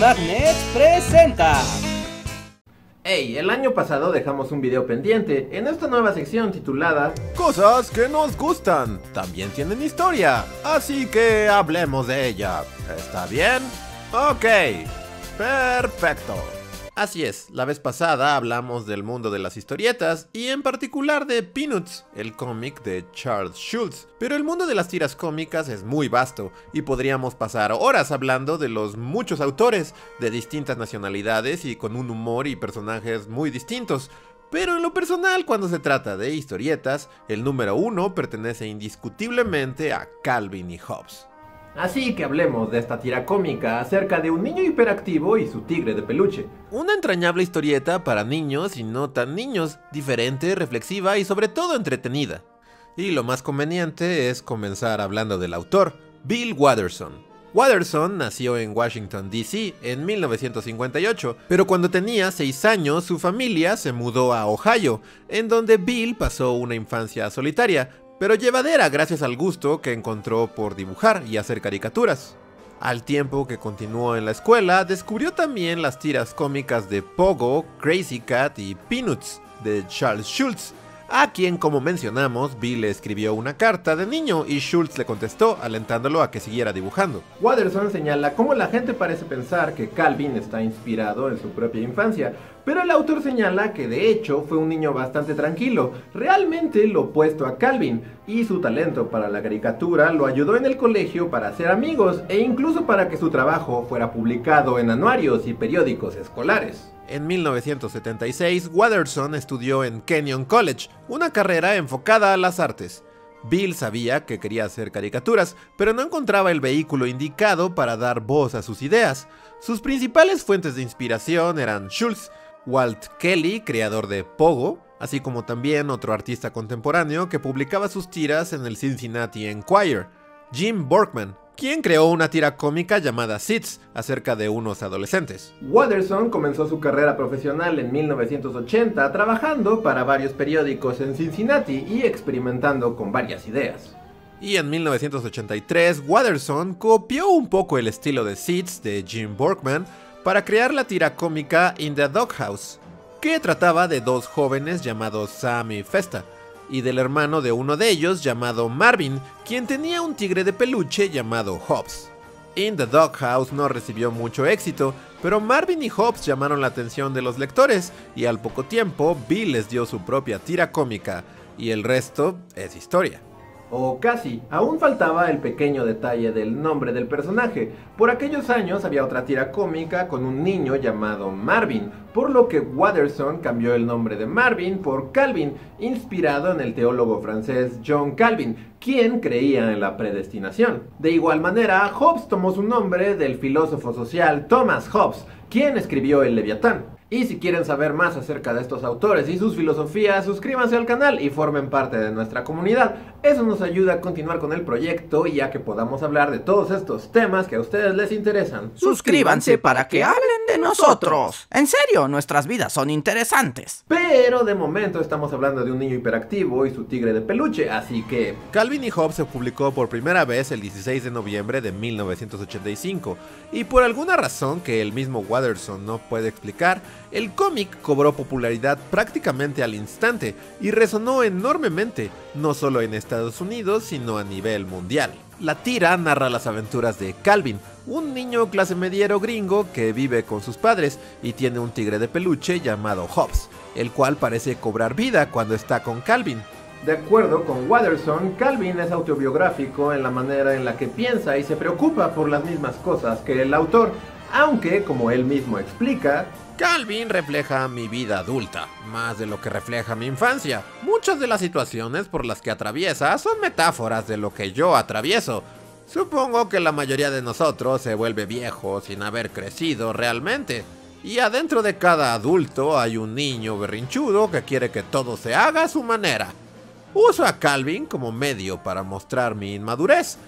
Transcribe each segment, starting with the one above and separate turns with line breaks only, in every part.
Magnet presenta.
Hey, el año pasado dejamos un video pendiente en esta nueva sección titulada
Cosas que nos gustan, también tienen historia, así que hablemos de ella. ¿Está bien? Ok, perfecto. Así es, la vez pasada hablamos del mundo de las historietas y en particular de Peanuts, el cómic de Charles Schulz. Pero el mundo de las tiras cómicas es muy vasto y podríamos pasar horas hablando de los muchos autores de distintas nacionalidades y con un humor y personajes muy distintos. Pero en lo personal, cuando se trata de historietas, el número uno pertenece indiscutiblemente a Calvin y Hobbes.
Así que hablemos de esta tira cómica acerca de un niño hiperactivo y su tigre de peluche.
Una entrañable historieta para niños y no tan niños, diferente, reflexiva y sobre todo entretenida. Y lo más conveniente es comenzar hablando del autor, Bill Watterson. Watterson nació en Washington, D.C. en 1958, pero cuando tenía 6 años su familia se mudó a Ohio, en donde Bill pasó una infancia solitaria, pero llevadera gracias al gusto que encontró por dibujar y hacer caricaturas. Al tiempo que continuó en la escuela, descubrió también las tiras cómicas de Pogo, Crazy Cat y Peanuts de Charles Schulz, a quien, como mencionamos, Bill le escribió una carta de niño y Schultz le contestó alentándolo a que siguiera dibujando.
Watterson señala cómo la gente parece pensar que Calvin está inspirado en su propia infancia, pero el autor señala que de hecho fue un niño bastante tranquilo, realmente lo opuesto a Calvin, y su talento para la caricatura lo ayudó en el colegio para hacer amigos e incluso para que su trabajo fuera publicado en anuarios y periódicos escolares.
En 1976, Watterson estudió en Kenyon College, una carrera enfocada a las artes. Bill sabía que quería hacer caricaturas, pero no encontraba el vehículo indicado para dar voz a sus ideas. Sus principales fuentes de inspiración eran Schultz, Walt Kelly, creador de Pogo, así como también otro artista contemporáneo que publicaba sus tiras en el Cincinnati Enquirer, Jim Borkman, quien creó una tira cómica llamada Seeds acerca de unos adolescentes.
Watterson comenzó su carrera profesional en 1980 trabajando para varios periódicos en Cincinnati y experimentando con varias ideas.
Y en 1983, Watterson copió un poco el estilo de Seeds de Jim Borkman para crear la tira cómica In the Doghouse, que trataba de dos jóvenes llamados Sam y Festa, y del hermano de uno de ellos llamado Marvin, quien tenía un tigre de peluche llamado Hobbs. In the Doghouse no recibió mucho éxito, pero Marvin y Hobbs llamaron la atención de los lectores y al poco tiempo Bill les dio su propia tira cómica, y el resto es historia.
O casi, aún faltaba el pequeño detalle del nombre del personaje. Por aquellos años había otra tira cómica con un niño llamado Marvin, por lo que Watterson cambió el nombre de Marvin por Calvin, inspirado en el teólogo francés John Calvin, quien creía en la predestinación. De igual manera, Hobbes tomó su nombre del filósofo social Thomas Hobbes, quien escribió el Leviatán. Y si quieren saber más acerca de estos autores y sus filosofías, suscríbanse al canal y formen parte de nuestra comunidad. Eso nos ayuda a continuar con el proyecto y a que podamos hablar de todos estos temas que a ustedes les interesan.
Suscríbanse para que hablen nosotros. En serio, nuestras vidas son interesantes.
Pero de momento estamos hablando de un niño hiperactivo y su tigre de peluche, así que...
Calvin y Hobbes se publicó por primera vez el 16 de noviembre de 1985 y por alguna razón que el mismo Watterson no puede explicar, el cómic cobró popularidad prácticamente al instante y resonó enormemente, no solo en Estados Unidos, sino a nivel mundial. La tira narra las aventuras de Calvin, un niño clase mediero gringo que vive con sus padres y tiene un tigre de peluche llamado Hobbs, el cual parece cobrar vida cuando está con Calvin.
De acuerdo con Watterson, Calvin es autobiográfico en la manera en la que piensa y se preocupa por las mismas cosas que el autor, aunque, como él mismo explica,
Calvin refleja mi vida adulta, más de lo que refleja mi infancia. Muchas de las situaciones por las que atraviesa son metáforas de lo que yo atravieso. Supongo que la mayoría de nosotros se vuelve viejo sin haber crecido realmente. Y adentro de cada adulto hay un niño berrinchudo que quiere que todo se haga a su manera. Uso a Calvin como medio para mostrar mi inmadurez,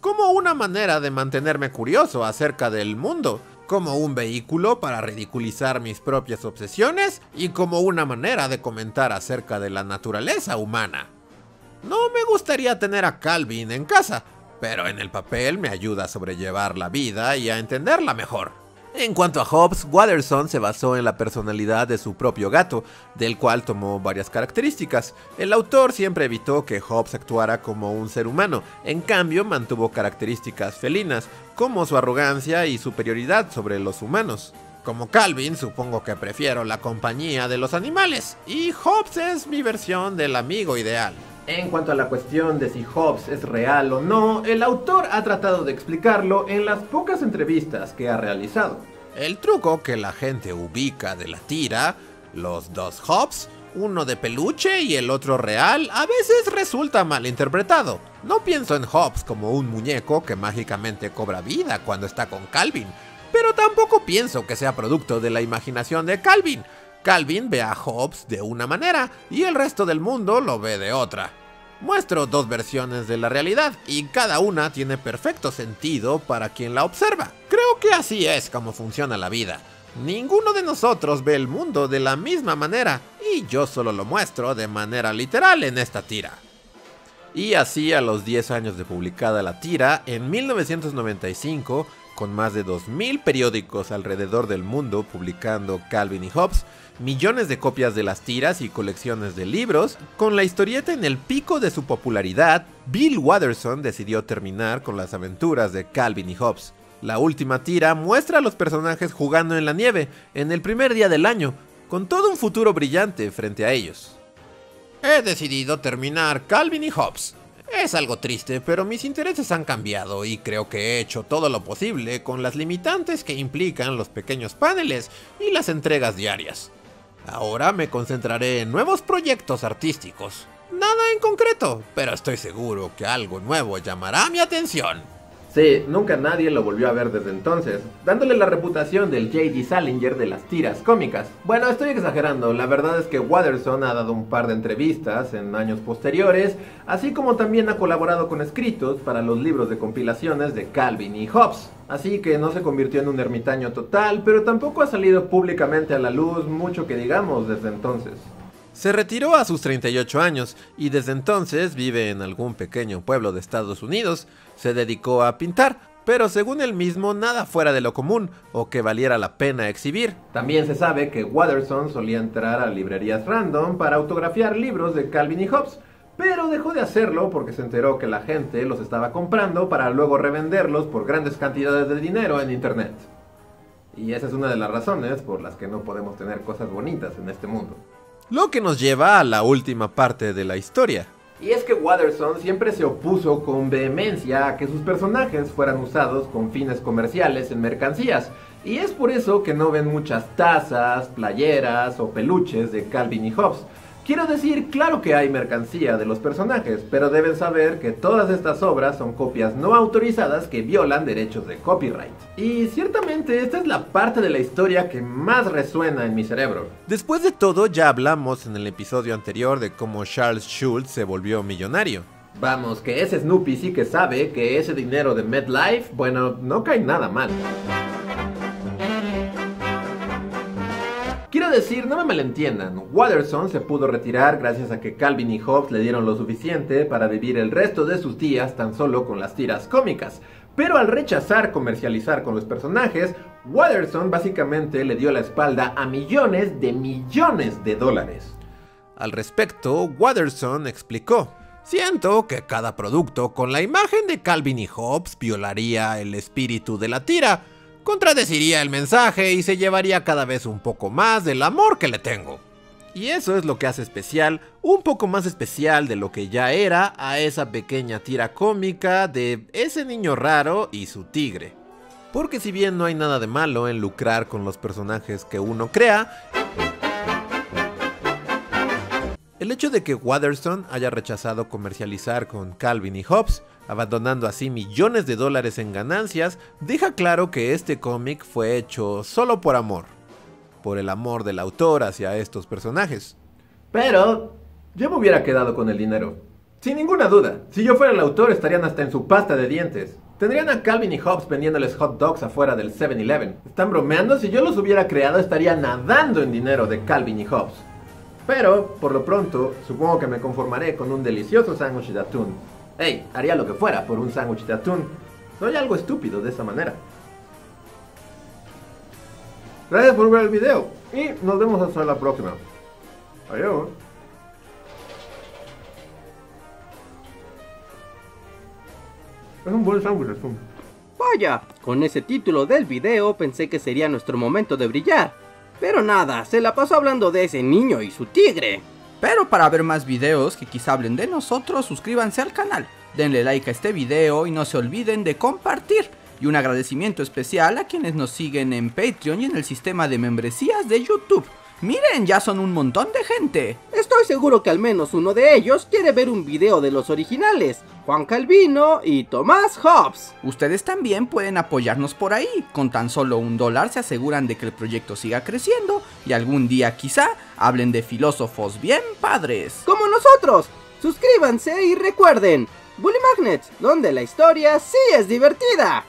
como una manera de mantenerme curioso acerca del mundo como un vehículo para ridiculizar mis propias obsesiones y como una manera de comentar acerca de la naturaleza humana. No me gustaría tener a Calvin en casa, pero en el papel me ayuda a sobrellevar la vida y a entenderla mejor. En cuanto a Hobbes, Watterson se basó en la personalidad de su propio gato, del cual tomó varias características. El autor siempre evitó que Hobbes actuara como un ser humano, en cambio mantuvo características felinas, como su arrogancia y superioridad sobre los humanos. Como Calvin, supongo que prefiero la compañía de los animales, y Hobbes es mi versión del amigo ideal.
En cuanto a la cuestión de si Hobbes es real o no, el autor ha tratado de explicarlo en las pocas entrevistas que ha realizado.
El truco que la gente ubica de la tira, los dos Hobbes, uno de peluche y el otro real, a veces resulta mal interpretado. No pienso en Hobbes como un muñeco que mágicamente cobra vida cuando está con Calvin, pero tampoco pienso que sea producto de la imaginación de Calvin. Calvin ve a Hobbes de una manera y el resto del mundo lo ve de otra. Muestro dos versiones de la realidad y cada una tiene perfecto sentido para quien la observa. Creo que así es como funciona la vida. Ninguno de nosotros ve el mundo de la misma manera y yo solo lo muestro de manera literal en esta tira. Y así a los 10 años de publicada la tira, en 1995 con más de 2.000 periódicos alrededor del mundo publicando Calvin y Hobbes, millones de copias de las tiras y colecciones de libros, con la historieta en el pico de su popularidad, Bill Watterson decidió terminar con las aventuras de Calvin y Hobbes. La última tira muestra a los personajes jugando en la nieve, en el primer día del año, con todo un futuro brillante frente a ellos. He decidido terminar Calvin y Hobbes, es algo triste, pero mis intereses han cambiado y creo que he hecho todo lo posible con las limitantes que implican los pequeños paneles y las entregas diarias. Ahora me concentraré en nuevos proyectos artísticos. Nada en concreto, pero estoy seguro que algo nuevo llamará mi atención.
Sí, nunca nadie lo volvió a ver desde entonces, dándole la reputación del J.D. Salinger de las tiras cómicas. Bueno, estoy exagerando, la verdad es que Watterson ha dado un par de entrevistas en años posteriores, así como también ha colaborado con escritos para los libros de compilaciones de Calvin y Hobbes. Así que no se convirtió en un ermitaño total, pero tampoco ha salido públicamente a la luz mucho que digamos desde entonces.
Se retiró a sus 38 años y desde entonces vive en algún pequeño pueblo de Estados Unidos. Se dedicó a pintar, pero según él mismo nada fuera de lo común o que valiera la pena exhibir.
También se sabe que Watterson solía entrar a librerías random para autografiar libros de Calvin y Hobbes, pero dejó de hacerlo porque se enteró que la gente los estaba comprando para luego revenderlos por grandes cantidades de dinero en internet. Y esa es una de las razones por las que no podemos tener cosas bonitas en este mundo.
Lo que nos lleva a la última parte de la historia.
Y es que Watterson siempre se opuso con vehemencia a que sus personajes fueran usados con fines comerciales en mercancías. Y es por eso que no ven muchas tazas, playeras o peluches de Calvin y Hobbes. Quiero decir, claro que hay mercancía de los personajes, pero deben saber que todas estas obras son copias no autorizadas que violan derechos de copyright. Y ciertamente esta es la parte de la historia que más resuena en mi cerebro.
Después de todo, ya hablamos en el episodio anterior de cómo Charles Schultz se volvió millonario.
Vamos, que ese Snoopy sí que sabe que ese dinero de MedLife, bueno, no cae nada mal. Decir, no me malentiendan, Watterson se pudo retirar gracias a que Calvin y Hobbes le dieron lo suficiente para vivir el resto de sus días tan solo con las tiras cómicas. Pero al rechazar comercializar con los personajes, Watterson básicamente le dio la espalda a millones de millones de dólares.
Al respecto, Watterson explicó, Siento que cada producto con la imagen de Calvin y Hobbes violaría el espíritu de la tira, contradeciría el mensaje y se llevaría cada vez un poco más del amor que le tengo. Y eso es lo que hace especial, un poco más especial de lo que ya era, a esa pequeña tira cómica de ese niño raro y su tigre. Porque si bien no hay nada de malo en lucrar con los personajes que uno crea, el hecho de que Watterson haya rechazado comercializar con Calvin y Hobbes, abandonando así millones de dólares en ganancias, deja claro que este cómic fue hecho solo por amor, por el amor del autor hacia estos personajes.
Pero yo me hubiera quedado con el dinero. Sin ninguna duda, si yo fuera el autor estarían hasta en su pasta de dientes. Tendrían a Calvin y Hobbes vendiéndoles hot dogs afuera del 7-Eleven. ¿Están bromeando? Si yo los hubiera creado estaría nadando en dinero de Calvin y Hobbes. Pero, por lo pronto, supongo que me conformaré con un delicioso sándwich de atún. Hey, haría lo que fuera por un sándwich de atún. No hay algo estúpido de esa manera. Gracias por ver el video y nos vemos hasta la próxima. Adiós. Es un buen sándwich, es un-
Vaya, con ese título del video pensé que sería nuestro momento de brillar. Pero nada, se la pasó hablando de ese niño y su tigre.
Pero para ver más videos que quizá hablen de nosotros, suscríbanse al canal, denle like a este video y no se olviden de compartir. Y un agradecimiento especial a quienes nos siguen en Patreon y en el sistema de membresías de YouTube. Miren, ya son un montón de gente.
Estoy seguro que al menos uno de ellos quiere ver un video de los originales, Juan Calvino y Tomás Hobbs.
Ustedes también pueden apoyarnos por ahí. Con tan solo un dólar se aseguran de que el proyecto siga creciendo y algún día quizá hablen de filósofos bien padres.
Como nosotros. Suscríbanse y recuerden, Bully Magnets, donde la historia sí es divertida.